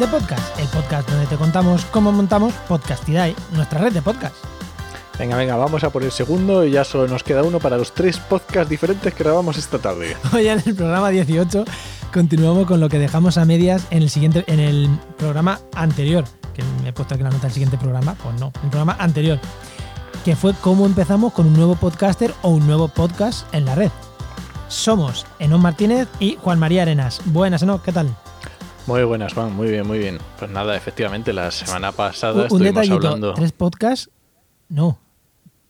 De podcast, el podcast donde te contamos cómo montamos Podcastidae, nuestra red de podcast. Venga, venga, vamos a por el segundo y ya solo nos queda uno para los tres podcasts diferentes que grabamos esta tarde. Hoy en el programa 18 continuamos con lo que dejamos a medias en el siguiente en el programa anterior, que me he puesto aquí la nota del siguiente programa, pues no, el programa anterior, que fue cómo empezamos con un nuevo podcaster o un nuevo podcast en la red. Somos Enon Martínez y Juan María Arenas. Buenas, Enon, ¿qué tal? Muy buenas, Juan, muy bien, muy bien. Pues nada, efectivamente, la semana pasada Un- estuvimos detallito, hablando. tres podcasts, no,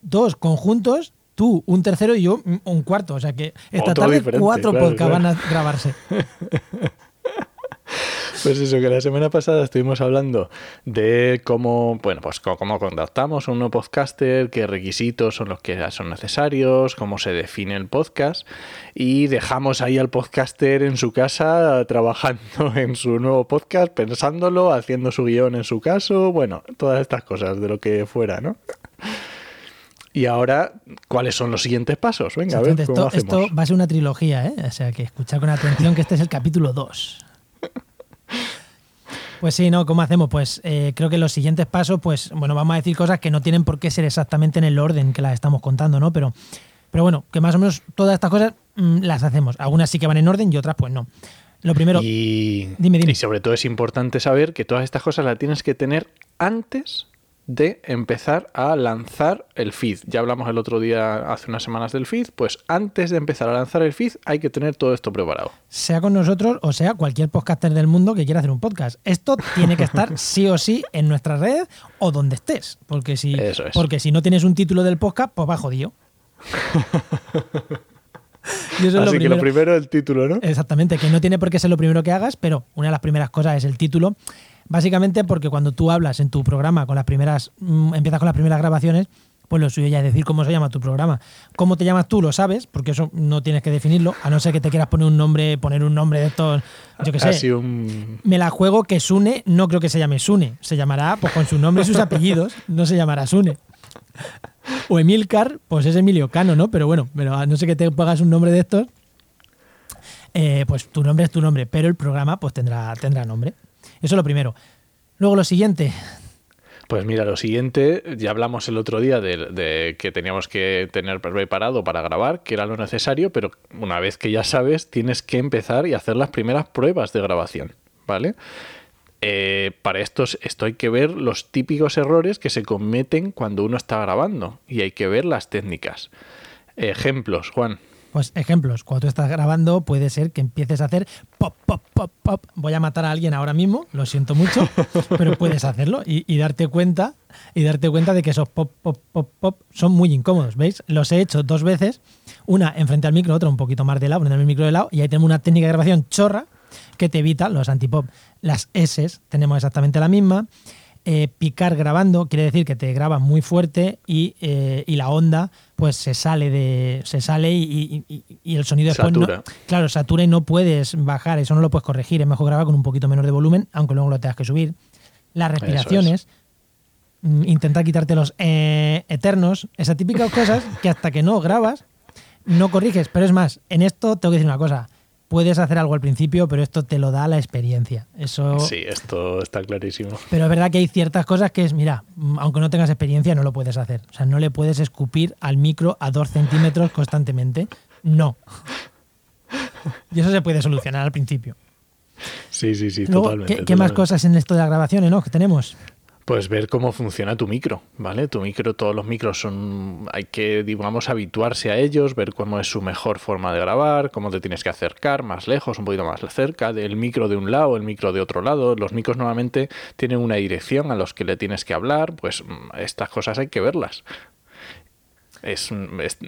dos conjuntos, tú un tercero y yo un- cuarto, o sea que esta Otro tarde cuatro claro, podcasts claro. van a grabarse. Pues eso, que la semana pasada estuvimos hablando de cómo, bueno, pues cómo contactamos a un nuevo podcaster, qué requisitos son los que son necesarios, cómo se define el podcast y dejamos ahí al podcaster en su casa trabajando en su nuevo podcast, pensándolo, haciendo su guion en su caso, bueno, todas estas cosas de lo que fuera, ¿no? Y ahora, ¿cuáles son los siguientes pasos? Venga, a ver cómo esto, hacemos. esto va a ser una trilogía, ¿eh? O sea que escuchar con atención que este es el capítulo 2. Pues sí, ¿no? ¿Cómo hacemos? Pues eh, creo que los siguientes pasos, pues bueno, vamos a decir cosas que no tienen por qué ser exactamente en el orden que las estamos contando, ¿no? Pero, pero bueno, que más o menos todas estas cosas mm, las hacemos. Algunas sí que van en orden y otras pues no. Lo primero, y, Dime, dime. y sobre todo es importante saber que todas estas cosas las tienes que tener antes de empezar a lanzar el feed. Ya hablamos el otro día, hace unas semanas del feed, pues antes de empezar a lanzar el feed hay que tener todo esto preparado. sea con nosotros o sea cualquier podcaster del mundo que quiera hacer un podcast. Esto tiene que estar sí o sí en nuestra red o donde estés. Porque si, Eso es. porque si no tienes un título del podcast, pues va jodido. Y eso es Así lo que lo primero. primero el título, ¿no? Exactamente, que no tiene por qué ser lo primero que hagas, pero una de las primeras cosas es el título. Básicamente porque cuando tú hablas en tu programa con las primeras, mm, empiezas con las primeras grabaciones, pues lo suyo ya es decir cómo se llama tu programa. ¿Cómo te llamas tú? Lo sabes, porque eso no tienes que definirlo, a no ser que te quieras poner un nombre, poner un nombre de estos, yo qué sé. Así un... Me la juego que Sune, no creo que se llame Sune, se llamará pues con su nombre y sus apellidos, no se llamará Sune. O Emilcar, pues es Emilio Cano, ¿no? Pero bueno, pero a no ser que te pongas un nombre de estos, eh, pues tu nombre es tu nombre, pero el programa pues tendrá, tendrá nombre. Eso es lo primero. Luego lo siguiente, Pues mira, lo siguiente, ya hablamos el otro día de, de que teníamos que tener preparado para grabar, que era lo necesario, pero una vez que ya sabes, tienes que empezar y hacer las primeras pruebas de grabación, ¿vale? Eh, para esto, esto hay que ver los típicos errores que se cometen cuando uno está grabando y hay que ver las técnicas. Ejemplos, Juan. Pues ejemplos, cuando tú estás grabando puede ser que empieces a hacer pop, pop, pop, pop. Voy a matar a alguien ahora mismo, lo siento mucho, pero puedes hacerlo y, y darte cuenta y darte cuenta de que esos pop, pop, pop, pop son muy incómodos, ¿veis? Los he hecho dos veces, una enfrente al micro, otra un poquito más de lado, ponerme el micro de lado y ahí tenemos una técnica de grabación chorra que te evita los antipop. Las S tenemos exactamente la misma. Eh, picar grabando quiere decir que te grabas muy fuerte y, eh, y la onda pues se sale de se sale y, y- el sonido después no- Satura. claro satura y no puedes bajar eso no lo puedes corregir es mejor grabar con un poquito menos de volumen aunque luego lo tengas que subir las respiraciones mm, intentar quitarte los eh, eternos esas típicas cosas que hasta que no grabas no corriges pero es más en esto tengo que decir una cosa puedes hacer algo al principio pero esto te lo da la experiencia eso Sí, esto está clarísimo. pero es verdad que hay ciertas cosas que es, mira, mm, aunque no tengas experiencia, no lo puedes hacer. O sea, no le puedes escupir al micro a dos centímetros constantemente. No. Y eso se puede solucionar al principio. Sí, sí, sí, Luego, totalmente. ¿qué, qué más cosas en esto de las grabaciones, no? Que tenemos. Pues ver cómo funciona tu micro, ¿vale? Tu micro, todos los micros son, hay que, digamos, habituarse a ellos, ver cómo es su mejor forma de grabar, cómo te tienes que acercar más lejos, un poquito más cerca, del micro de un lado, el micro de otro lado. Los micros normalmente tienen una dirección a los que le tienes que hablar, pues mm, estas cosas hay que verlas. Es, es-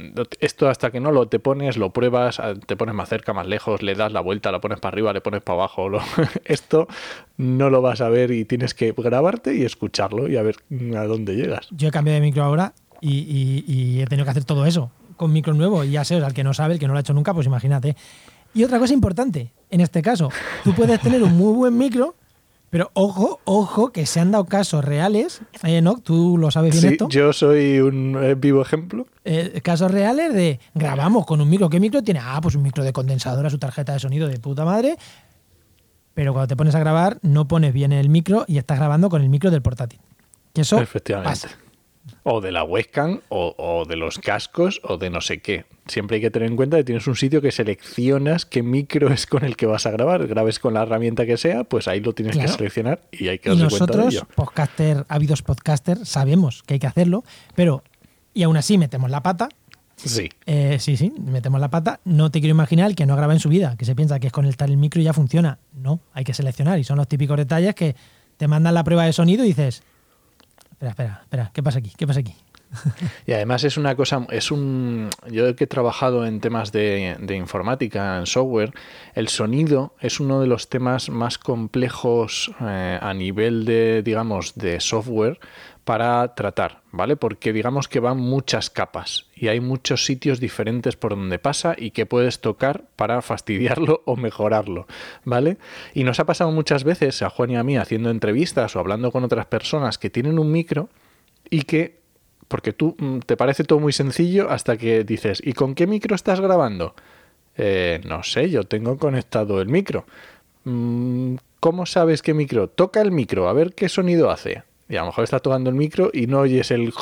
esto hasta que no lo te pones, lo pruebas, a- te pones más cerca, más lejos, le das la vuelta, la pones para arriba, le pones para abajo. lo- esto no lo vas a ver y tienes que grabarte y escucharlo y a ver a dónde llegas. Yo he cambiado de micro ahora y he tenido que hacer todo eso con micro nuevo. Y ya sé, o sea, el que no sabe, el que no lo ha hecho nunca, pues imagínate. Y otra cosa importante, en este caso, tú puedes tener un muy buen micro, pero ojo, ojo, que se han dado casos reales, eh, ¿no? Tú lo sabes bien Sí, esto. yo soy un eh, vivo ejemplo. Eh, casos reales de grabamos con un micro. ¿Qué micro tiene? Ah, pues un micro de condensador a su tarjeta de sonido de puta madre. Pero cuando te pones a grabar, no pones bien el micro y estás grabando con el micro del portátil. Que eso Efectivamente. pasa. O de la webcam, o, o de los cascos, o de no sé qué. Siempre hay que tener en cuenta que tienes un sitio que seleccionas qué micro es con el que vas a grabar. Grabes con la herramienta que sea, pues ahí lo tienes Claro. que seleccionar y hay que Y darse cuenta de nosotros, ello. podcaster, ávidos podcaster, sabemos que hay que hacerlo, pero y aún así metemos la pata. Sí. Eh, sí, sí, metemos la pata. No te quiero imaginar el que no graba en su vida, que se piensa que es conectar el micro y ya funciona. No, hay que seleccionar. Y son los típicos detalles que te mandan la prueba de sonido y dices, espera, espera, espera, ¿qué pasa aquí? ¿Qué pasa aquí? Y además es una cosa, es un. Yo que he trabajado en temas de, informática, en software, el sonido es uno de los temas más complejos eh, a nivel de, digamos, de software para tratar, ¿vale? Porque digamos que van muchas capas y hay muchos sitios diferentes por donde pasa y que puedes tocar para fastidiarlo o mejorarlo, ¿vale? Y nos ha pasado muchas veces a Juan y a mí haciendo entrevistas o hablando con otras personas que tienen un micro y que porque tú mm, te parece todo muy sencillo hasta que dices, ¿y con qué micro estás grabando? "Eh, no sé, yo tengo conectado el micro. "Mm, ¿Cómo sabes qué micro? Toca el micro, a ver qué sonido hace. Y a lo mejor estás tocando el micro y no oyes el...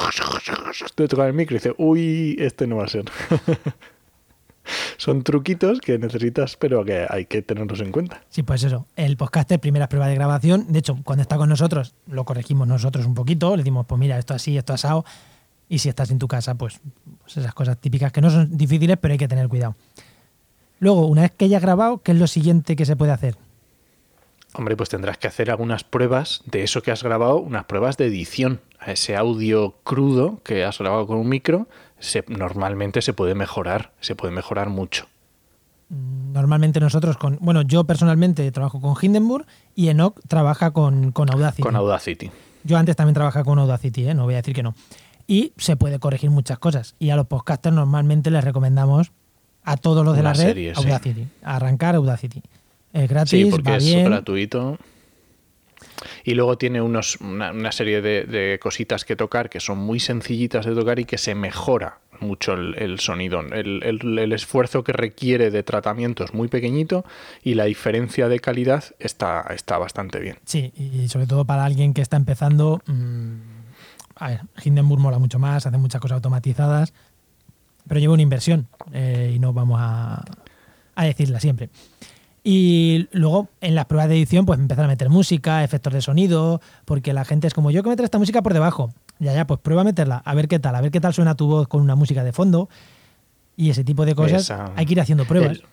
de tocar el micro y dices, uy, este no va a ser. Son truquitos que necesitas, pero que hay que tenerlos en cuenta. Sí, pues eso. El podcaster, primera prueba de grabación. De hecho, cuando está con nosotros, lo corregimos nosotros un poquito. Le decimos, pues mira, esto así, esto asado. Y si estás en tu casa, pues, pues esas cosas típicas que no son difíciles, pero hay que tener cuidado. Luego, una vez que hayas grabado, ¿qué es lo siguiente que se puede hacer? Hombre, pues tendrás que hacer algunas pruebas de eso que has grabado, unas pruebas de edición. A ese audio crudo que has grabado con un micro, se, normalmente se puede mejorar, se puede mejorar mucho. Normalmente nosotros con... Bueno, yo personalmente trabajo con Hindenburg y Enoch trabaja con, con Audacity. Con Audacity. Yo antes también trabajaba con Audacity, ¿eh? no voy a decir que no. Y se puede corregir muchas cosas. Y a los podcasters normalmente les recomendamos a todos los de Una la red serie, sí. Audacity. Arrancar Audacity. Es gratis, Sí, porque va es bien. gratuito. Y luego tiene unos, una, una serie de, de cositas que tocar que son muy sencillitas de tocar y que se mejora mucho el, el sonido. El, el- el esfuerzo que requiere de tratamiento es muy pequeñito y la diferencia de calidad está, está bastante bien. Sí, y sobre todo para alguien que está empezando. mm, a ver, Hindenburg mola mucho más, hace muchas cosas automatizadas, pero lleva una inversión eh, y no vamos a, a decirla siempre. Y luego en las pruebas de edición, pues empezar a meter música, efectos de sonido, porque la gente es como yo que meter esta música por debajo. Ya, ya, pues prueba a meterla, a ver qué tal, a ver qué tal suena tu voz con una música de fondo. Y ese tipo de cosas Esa- hay que ir haciendo pruebas. El,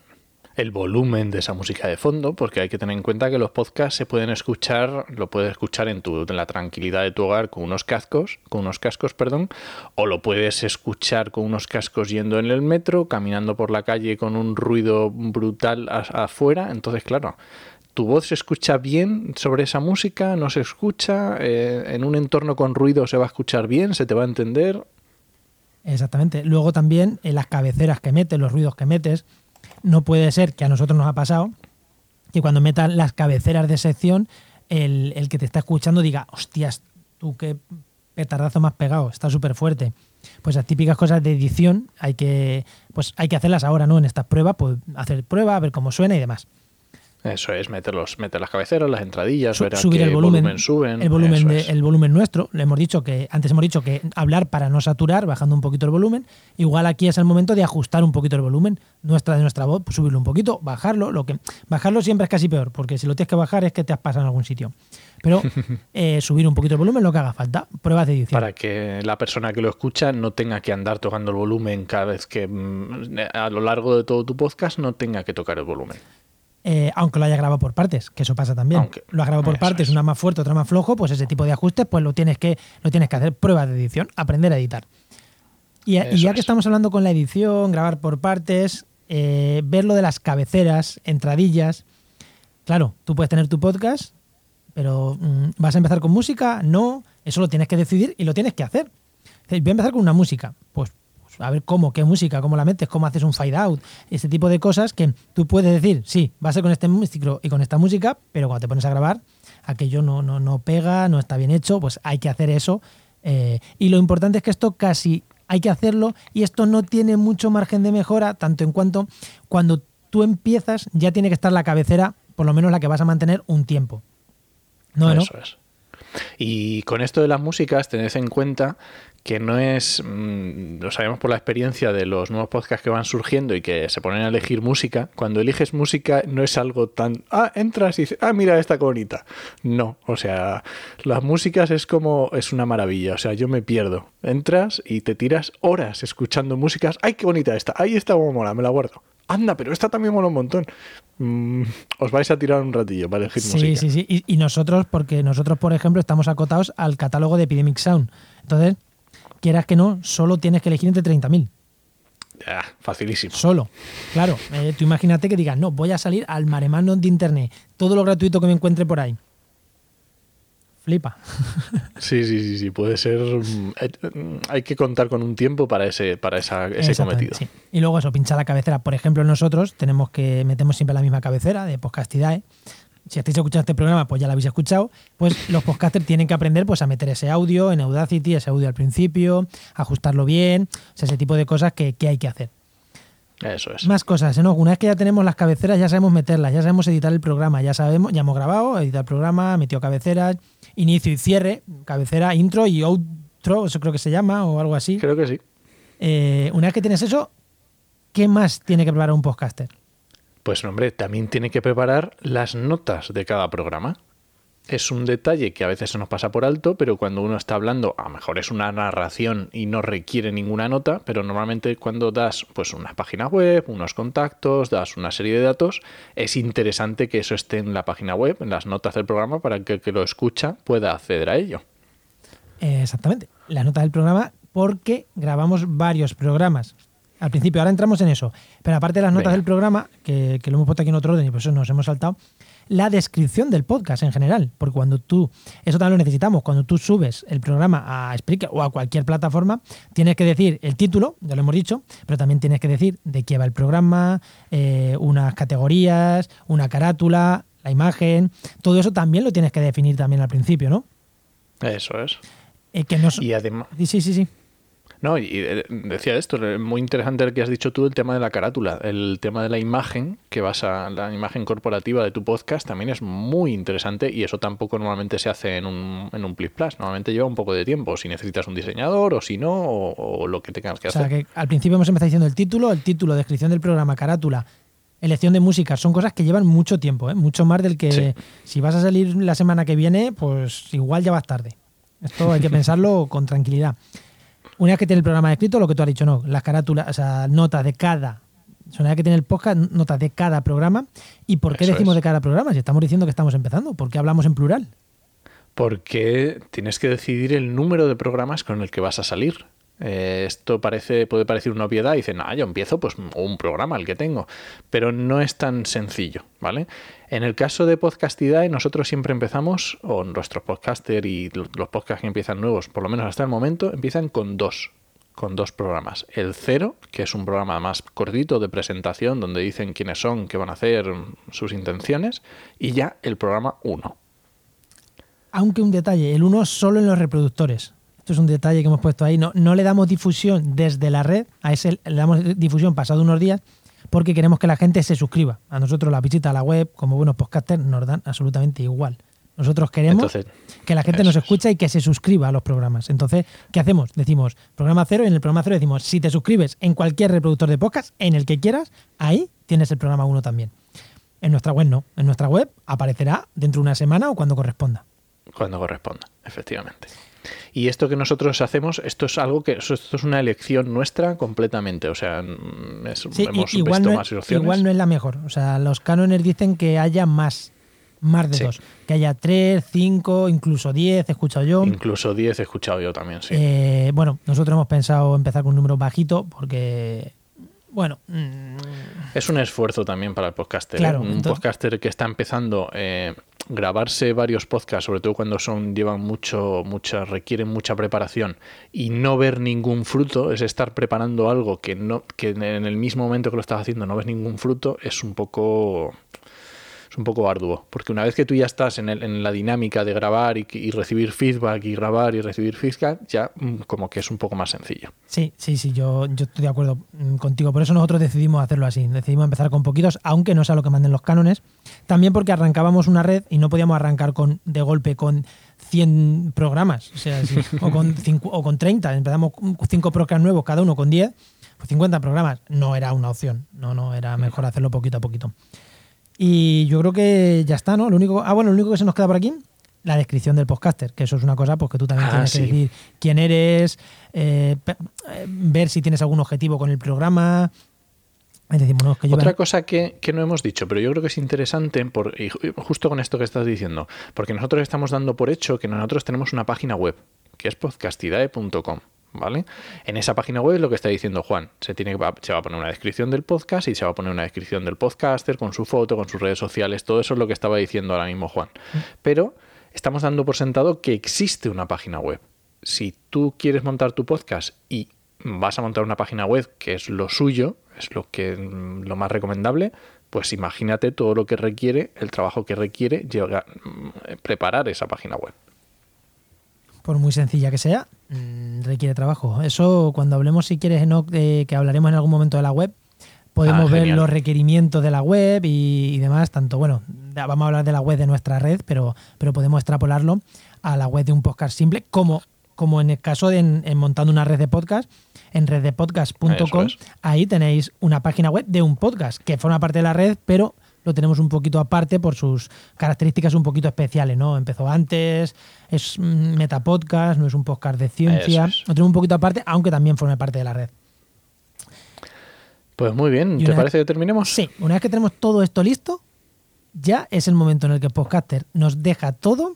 el volumen de esa música de fondo, porque hay que tener en cuenta que los podcasts se pueden escuchar, lo puedes escuchar en, tu, en la tranquilidad de tu hogar con unos cascos, con unos cascos, perdón, o lo puedes escuchar con unos cascos yendo en el metro, caminando por la calle con un ruido brutal afuera. Entonces, claro, tu voz se escucha bien sobre esa música, no se escucha, eh, en un entorno con ruido se va a escuchar bien, se te va a entender. Exactamente. Luego también en las cabeceras que metes, los ruidos que metes, no puede ser que a nosotros nos ha pasado que cuando metas las cabeceras de sección, el, el que te está escuchando diga, hostias, tú qué petardazo más pegado, está súper fuerte. Pues las típicas cosas de edición hay que, pues hay que hacerlas ahora, ¿no? En estas pruebas, pues hacer prueba, ver cómo suena y demás. Eso es, meter, los, meter las cabeceras, las entradillas, Su- ver subir el volumen, suben. el volumen de- el volumen nuestro. Le hemos dicho que antes hemos dicho que hablar para no saturar bajando un poquito el volumen. Igual aquí es el momento de ajustar un poquito el volumen. Nuestra de nuestra voz pues subirlo un poquito bajarlo lo que bajarlo siempre es casi peor porque si lo tienes que bajar es que te has pasado en algún sitio. Pero eh, subir un poquito el volumen lo que haga falta. Pruebas de edición. Para que la persona que lo escucha no tenga que andar tocando el volumen cada vez que mm, a lo largo de todo tu podcast no tenga que tocar el volumen. Eh, aunque lo haya grabado por partes, que eso pasa también. Aunque- lo has grabado por partes, es. una más fuerte, otra más flojo, pues ese tipo de ajustes, pues lo tienes que, lo tienes que hacer pruebas de edición, aprender a editar. Y, ya que es. estamos hablando con la edición, grabar por partes, eh, ver lo de las cabeceras, entradillas. Claro, tú puedes tener tu podcast, pero mm, ¿vas a empezar con música? No, eso lo tienes que decidir y lo tienes que hacer. Voy a empezar con una música. Pues, a ver cómo, qué música, cómo la metes, cómo haces un fade out, ese tipo de cosas que tú puedes decir, sí, va a ser con este músico y con esta música, pero cuando te pones a grabar, aquello no, no, no pega, no está bien hecho, pues hay que hacer eso. eh, y lo importante es que esto casi hay que hacerlo y esto no tiene mucho margen de mejora, tanto en cuanto cuando tú empiezas ya tiene que estar la cabecera, por lo menos la que vas a mantener un tiempo. No, no. Eso es. Y con esto de las músicas, tened en cuenta que no es, mm, lo sabemos por la experiencia de los nuevos podcasts que van surgiendo y que se ponen a elegir música, cuando eliges música no es algo tan, ah, entras y dices, ah, mira esta bonita. No, o sea, las músicas es como, es una maravilla, o sea, yo me pierdo. Entras y te tiras horas escuchando músicas, ay, qué bonita esta, ay, esta como mola, me la guardo. Anda, pero esta también mola un montón. Mm, os vais a tirar un ratillo para elegir Sí, música. sí, sí. Y, y nosotros, porque nosotros, por ejemplo, estamos acotados al catálogo de Epidemic Sound. Entonces, quieras que no, solo tienes que elegir entre 30.000. Ya, facilísimo. Solo. Claro, eh, tú imagínate que digas, no, voy a salir al maremano de internet, todo lo gratuito que me encuentre por ahí. Flipa. Sí, sí, sí, sí, puede ser. mm, mm, Hay que contar con un tiempo para ese, para esa, ese cometido. sí. Y luego eso, pinchar la cabecera. Por ejemplo, nosotros tenemos que metemos siempre la misma cabecera de Podcastidae. Si estáis escuchando este programa, pues ya la habéis escuchado. Pues los podcasters tienen que aprender pues, a meter ese audio en Audacity, ese audio al principio, ajustarlo bien, o sea, ese tipo de cosas que, que hay que hacer. Eso es. Más cosas, ¿no? Una vez que ya tenemos las cabeceras, ya sabemos meterlas, ya sabemos editar el programa, ya sabemos, ya hemos grabado, editar el programa, metido cabeceras, inicio y cierre, cabecera, intro y outro, eso creo que se llama, o algo así. Creo que sí. Eh, una vez que tienes eso, ¿qué más tiene que preparar un podcaster? Pues hombre, también tiene que preparar las notas de cada programa. Es un detalle que a veces se nos pasa por alto, pero cuando uno está hablando, a lo mejor es una narración y no requiere ninguna nota, pero normalmente cuando das pues una página web, unos contactos, das una serie de datos, es interesante que eso esté en la página web, en las notas del programa, para que el que lo escucha pueda acceder a ello. Exactamente, las notas del programa, porque grabamos varios programas. Al principio, ahora entramos en eso. Pero aparte de las notas Venga. del programa, que, que lo hemos puesto aquí en otro orden y por eso nos hemos saltado, la descripción del podcast en general. Porque cuando tú, eso también lo necesitamos, cuando tú subes el programa a Spreaker o a cualquier plataforma, tienes que decir el título, ya lo hemos dicho, pero también tienes que decir de qué va el programa, eh, unas categorías, una carátula, la imagen, todo eso también lo tienes que definir también al principio, ¿no? Eso es. Eh, que no, Y además, Sí, sí, sí, sí. No, y eh, decía esto, eh, muy interesante el que has dicho tú, el tema de la carátula, el tema de la imagen, que vas a la imagen corporativa de tu podcast, también es muy interesante y eso tampoco normalmente se hace en un, en un Plis Plus, normalmente lleva un poco de tiempo, si necesitas un diseñador o si no, o, o lo que tengas que O sea, hacer. que al principio hemos empezado diciendo el título, el título, descripción del programa, carátula, elección de música, son cosas que llevan mucho tiempo, ¿eh? mucho más del que Sí. si vas a salir la semana que viene, pues igual ya vas tarde. Esto hay que pensarlo con tranquilidad. Una vez que tiene el programa escrito, lo que tú has dicho, no, las carátulas, o sea, notas de cada. Una vez que tiene el podcast, notas de cada programa. ¿Y por qué Eso decimos es. de cada programa? Si estamos diciendo que estamos empezando, ¿por qué hablamos en plural? Porque tienes que decidir el número de programas con el que vas a salir. Eh, esto parece, puede parecer una obviedad y dicen, ah, yo empiezo pues un programa, el que tengo. Pero no es tan sencillo, ¿vale? En el caso de Podcastidae, nosotros siempre empezamos, o nuestros podcaster y lo- los podcasts que empiezan nuevos, por lo menos hasta el momento, empiezan con dos. Con dos programas. El cero, que es un programa más cortito de presentación, donde dicen quiénes son, qué van a hacer, sus intenciones, y ya el programa uno. Aunque un detalle, el uno solo en los reproductores. Esto es un detalle que hemos puesto ahí. No, no le damos difusión desde la red, a ese le damos difusión pasado unos días, porque queremos que la gente se suscriba. A nosotros la visita a la web, como buenos podcasters, nos dan absolutamente igual. Nosotros queremos Entonces, que la gente nos es. escuche y que se suscriba a los programas. Entonces, ¿qué hacemos? Decimos programa cero y en el programa cero decimos, si te suscribes en cualquier reproductor de podcast, en el que quieras, ahí tienes el programa uno también. En nuestra web no. En nuestra web aparecerá dentro de una semana o cuando corresponda. Cuando corresponda, efectivamente. Y esto que nosotros hacemos, esto es algo que esto es una elección nuestra completamente. O sea, mm, es- Sí, hemos igual, visto no más es, opciones. igual no es la mejor. O sea, los cánones dicen que haya más. Más de Sí. dos. Que haya tres, cinco, incluso diez, he escuchado yo. Incluso 10 he escuchado yo también, sí. Eh, bueno, nosotros hemos pensado empezar con un número bajito porque, bueno, mm, Es un esfuerzo también para el podcaster. ¿eh? Un entonces- podcaster que está empezando eh, grabarse varios podcasts, sobre todo cuando son llevan mucho, mucha, requieren mucha preparación y no ver ningún fruto, es estar preparando algo que no, que en el mismo momento que lo estás haciendo no ves ningún fruto, es un poco es un poco arduo, porque una vez que tú ya estás en, el- en la dinámica de grabar y, y recibir feedback y grabar y recibir feedback, ya mm, como que es un poco más sencillo. sí, sí, sí, yo, yo estoy de acuerdo mm, contigo. Por eso nosotros decidimos hacerlo así. Decidimos empezar con poquitos, aunque no sea lo que manden los cánones. También porque arrancábamos una red y no podíamos arrancar con de golpe con 100 programas, o, sea, sí, o, con cincu- o con 30. Empezamos con 5 programas nuevos, cada uno con 10. Pues 50 programas no era una opción. No, no, era mejor hacerlo poquito a poquito. Y yo creo que ya está, ¿no? Lo único, ah, bueno, lo único que se nos queda por aquí, la descripción del podcaster, que eso es una cosa pues, que tú también Ah, tienes sí. que decir quién eres, eh, eh, ver si tienes algún objetivo con el programa. Es que Otra cosa que, que no hemos dicho, pero yo creo que es interesante, por, y ju- justo con esto que estás diciendo, porque nosotros estamos dando por hecho que nosotros tenemos una página web, que es podcastidae.com. ¿Vale? En esa página web lo que está diciendo Juan, se, tiene, se va a poner una descripción del podcast y se va a poner una descripción del podcaster con su foto, con sus redes sociales, todo eso es lo que estaba diciendo ahora mismo Juan. Pero estamos dando por sentado que existe una página web. Si tú quieres montar tu podcast y vas a montar una página web que es lo suyo, es lo que mm, lo más recomendable, pues imagínate todo lo que requiere, el trabajo que requiere mm, preparar esa página web. Por muy sencilla que sea, mm, requiere trabajo. Eso, cuando hablemos, si quieres, Enoch, de que hablaremos en algún momento de la web, podemos Ah, ver los requerimientos de la web y, y demás. Tanto, bueno, vamos a hablar de la web de nuestra red, pero, pero podemos extrapolarlo a la web de un podcast simple, como, como en el caso de en, en montando una red de podcast. En reddepodcast.com, es. ahí tenéis una página web de un podcast que forma parte de la red, pero lo tenemos un poquito aparte por sus características un poquito especiales, ¿no? Empezó antes, es mm, metapodcast, no es un podcast de ciencia, es. lo tenemos un poquito aparte, aunque también forma parte de la red. Pues muy bien, ¿te parece que terminemos? Sí, una vez que tenemos todo esto listo, ya es el momento en el que el podcaster nos deja todo,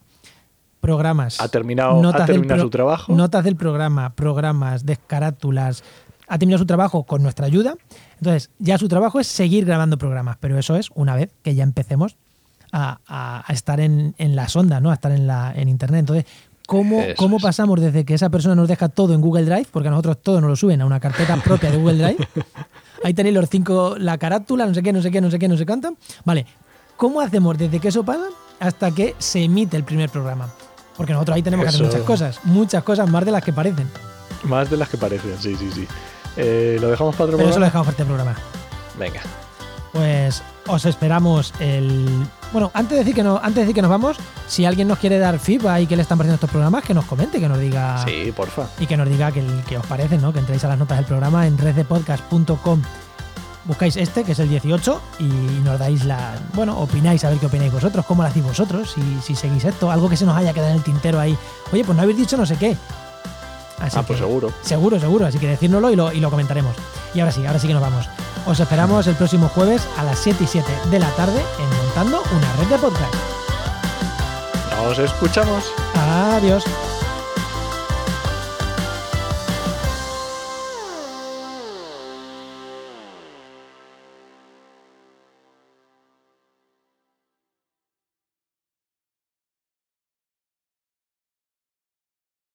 programas. Ha terminado- ha del su trabajo. Notas del programa, programas, descarátulas. Ha terminado su trabajo con nuestra ayuda. Entonces, ya su trabajo es seguir grabando programas, pero eso es una vez que ya empecemos a, a- a estar en, en las ondas, ¿no? A estar en, la, en Internet. Entonces, ¿cómo, cómo pasamos desde que esa persona nos deja todo en Google Drive? Porque a nosotros todo nos lo suben a una carpeta propia de Google Drive. Ahí tenéis los cinco, la carátula, no sé qué, no sé qué, no sé qué, no sé cuánto. Vale, ¿cómo hacemos desde que eso pasa hasta que se emite el primer programa? Porque nosotros ahí tenemos que hacer muchas cosas, muchas cosas más de las que parecen. Más de las que parecen, sí, sí, sí. Eh, ¿Lo dejamos para otro Pero eso lo programa? dejamos para este programa. Venga. Pues os esperamos el. Bueno, antes de decir que no, antes de decir que nos vamos, si alguien nos quiere dar feedback y que le están pareciendo estos programas, que nos comente, que nos diga. Sí, porfa. y que nos diga que, que os parece, ¿no? Que entréis a las notas del programa en reddepodcast.com. Buscáis este, que es el 18, y nos dais la. Bueno, opináis a ver qué opináis vosotros, cómo lo hacéis vosotros, si, si seguís esto, algo que se nos haya quedado en el tintero ahí. Oye, pues no habéis dicho no sé qué. Así ah, pues que- seguro. Seguro, seguro, así que decírnoslo y lo, y lo comentaremos. Y ahora sí, ahora sí que nos vamos. Os esperamos el próximo jueves a las 7 y 7 de la tarde en Montando una red de podcast. Nos escuchamos. Adiós.